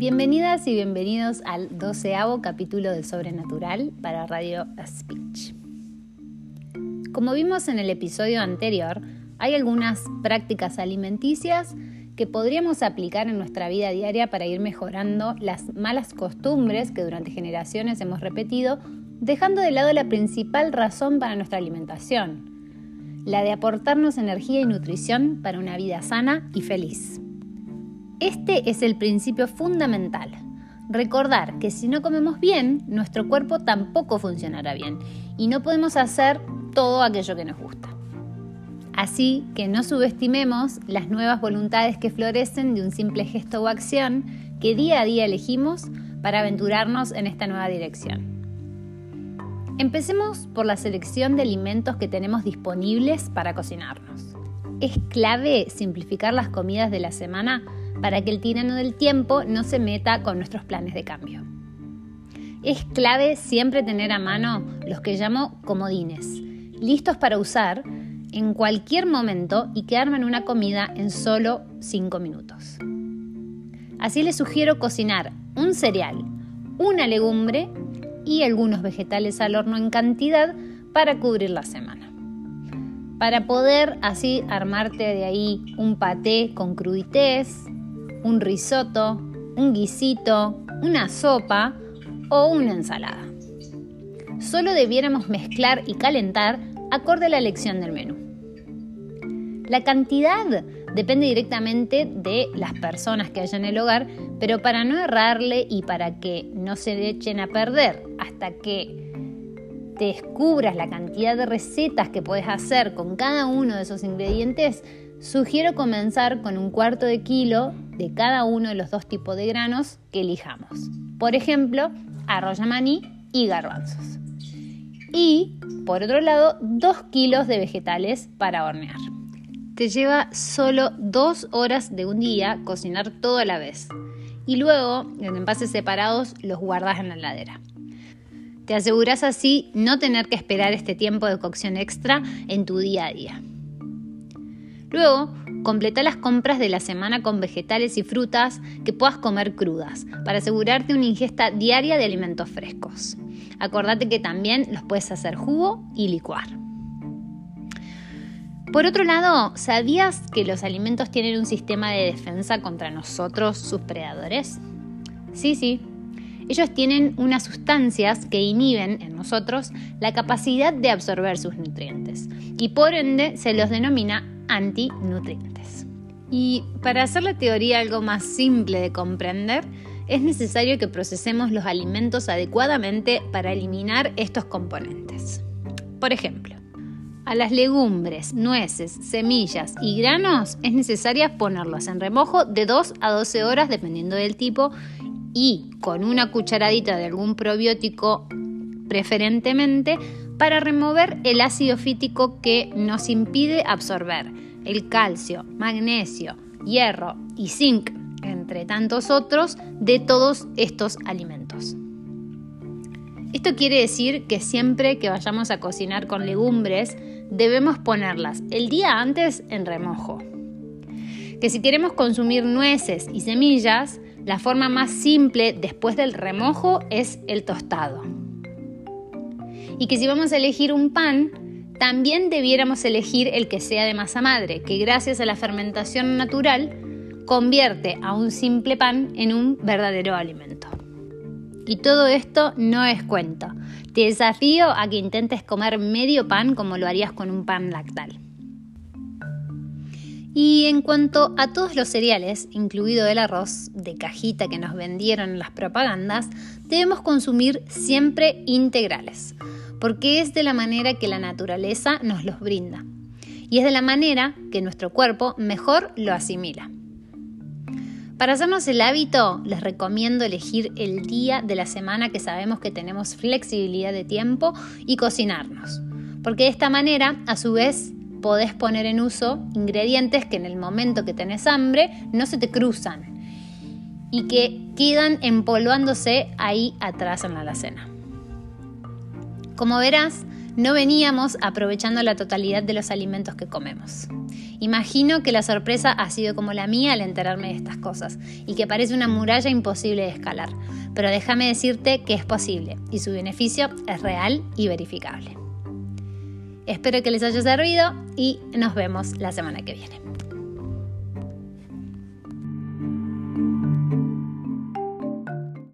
Bienvenidas y bienvenidos al doceavo capítulo de Sobrenatural para Radio Speech. Como vimos en el episodio anterior, hay algunas prácticas alimenticias que podríamos aplicar en nuestra vida diaria para ir mejorando las malas costumbres que durante generaciones hemos repetido, dejando de lado la principal razón para nuestra alimentación, la de aportarnos energía y nutrición para una vida sana y feliz. Este es el principio fundamental. Recordar que si no comemos bien, nuestro cuerpo tampoco funcionará bien y no podemos hacer todo aquello que nos gusta. Así que no subestimemos las nuevas voluntades que florecen de un simple gesto o acción que día a día elegimos para aventurarnos en esta nueva dirección. Empecemos por la selección de alimentos que tenemos disponibles para cocinarnos. Es clave simplificar las comidas de la semana para que el tirano del tiempo no se meta con nuestros planes de cambio. Es clave siempre tener a mano los que llamo comodines, listos para usar en cualquier momento y que armen una comida en solo 5 minutos. Así les sugiero cocinar un cereal, una legumbre y algunos vegetales al horno en cantidad para cubrir la semana. Para poder así armarte de ahí un paté con crudités, un risotto, un guisito, una sopa o una ensalada. Solo debiéramos mezclar y calentar acorde a la elección del menú. La cantidad depende directamente de las personas que hay en el hogar, pero para no errarle y para que no se echen a perder hasta que descubras la cantidad de recetas que puedes hacer con cada uno de esos ingredientes, sugiero comenzar con un cuarto de kilo de cada uno de los dos tipos de granos que elijamos. Por ejemplo, arroz maní y garbanzos. Y, por otro lado, 2 kilos de vegetales para hornear. Te lleva solo 2 horas de un día cocinar todo a la vez. Y luego, en envases separados, los guardas en la heladera. Te aseguras así no tener que esperar este tiempo de cocción extra en tu día a día. Luego, completa las compras de la semana con vegetales y frutas que puedas comer crudas, para asegurarte una ingesta diaria de alimentos frescos. Acordate que también los puedes hacer jugo y licuar. Por otro lado, ¿sabías que los alimentos tienen un sistema de defensa contra nosotros, sus predadores? Sí, sí. Ellos tienen unas sustancias que inhiben en nosotros la capacidad de absorber sus nutrientes y por ende se los denomina antinutrientes. Y para hacer la teoría algo más simple de comprender, es necesario que procesemos los alimentos adecuadamente para eliminar estos componentes. Por ejemplo, a las legumbres, nueces, semillas y granos es necesario ponerlos en remojo de 2 a 12 horas dependiendo del tipo y con una cucharadita de algún probiótico preferentemente para remover el ácido fítico que nos impide absorber el calcio, magnesio, hierro y zinc, entre tantos otros, de todos estos alimentos. Esto quiere decir que siempre que vayamos a cocinar con legumbres, debemos ponerlas el día antes en remojo. Que si queremos consumir nueces y semillas, la forma más simple después del remojo es el tostado y que si vamos a elegir un pan, también debiéramos elegir el que sea de masa madre, que gracias a la fermentación natural convierte a un simple pan en un verdadero alimento. Y todo esto no es cuento. Te desafío a que intentes comer medio pan como lo harías con un pan lactal. Y en cuanto a todos los cereales, incluido el arroz de cajita que nos vendieron en las propagandas, debemos consumir siempre integrales porque es de la manera que la naturaleza nos los brinda y es de la manera que nuestro cuerpo mejor lo asimila. Para hacernos el hábito, les recomiendo elegir el día de la semana que sabemos que tenemos flexibilidad de tiempo y cocinarnos, porque de esta manera, a su vez, podés poner en uso ingredientes que en el momento que tenés hambre no se te cruzan y que quedan empolvándose ahí atrás en la alacena. Como verás, no veníamos aprovechando la totalidad de los alimentos que comemos. Imagino que la sorpresa ha sido como la mía al enterarme de estas cosas y que parece una muralla imposible de escalar, pero déjame decirte que es posible y su beneficio es real y verificable. Espero que les haya servido y nos vemos la semana que viene.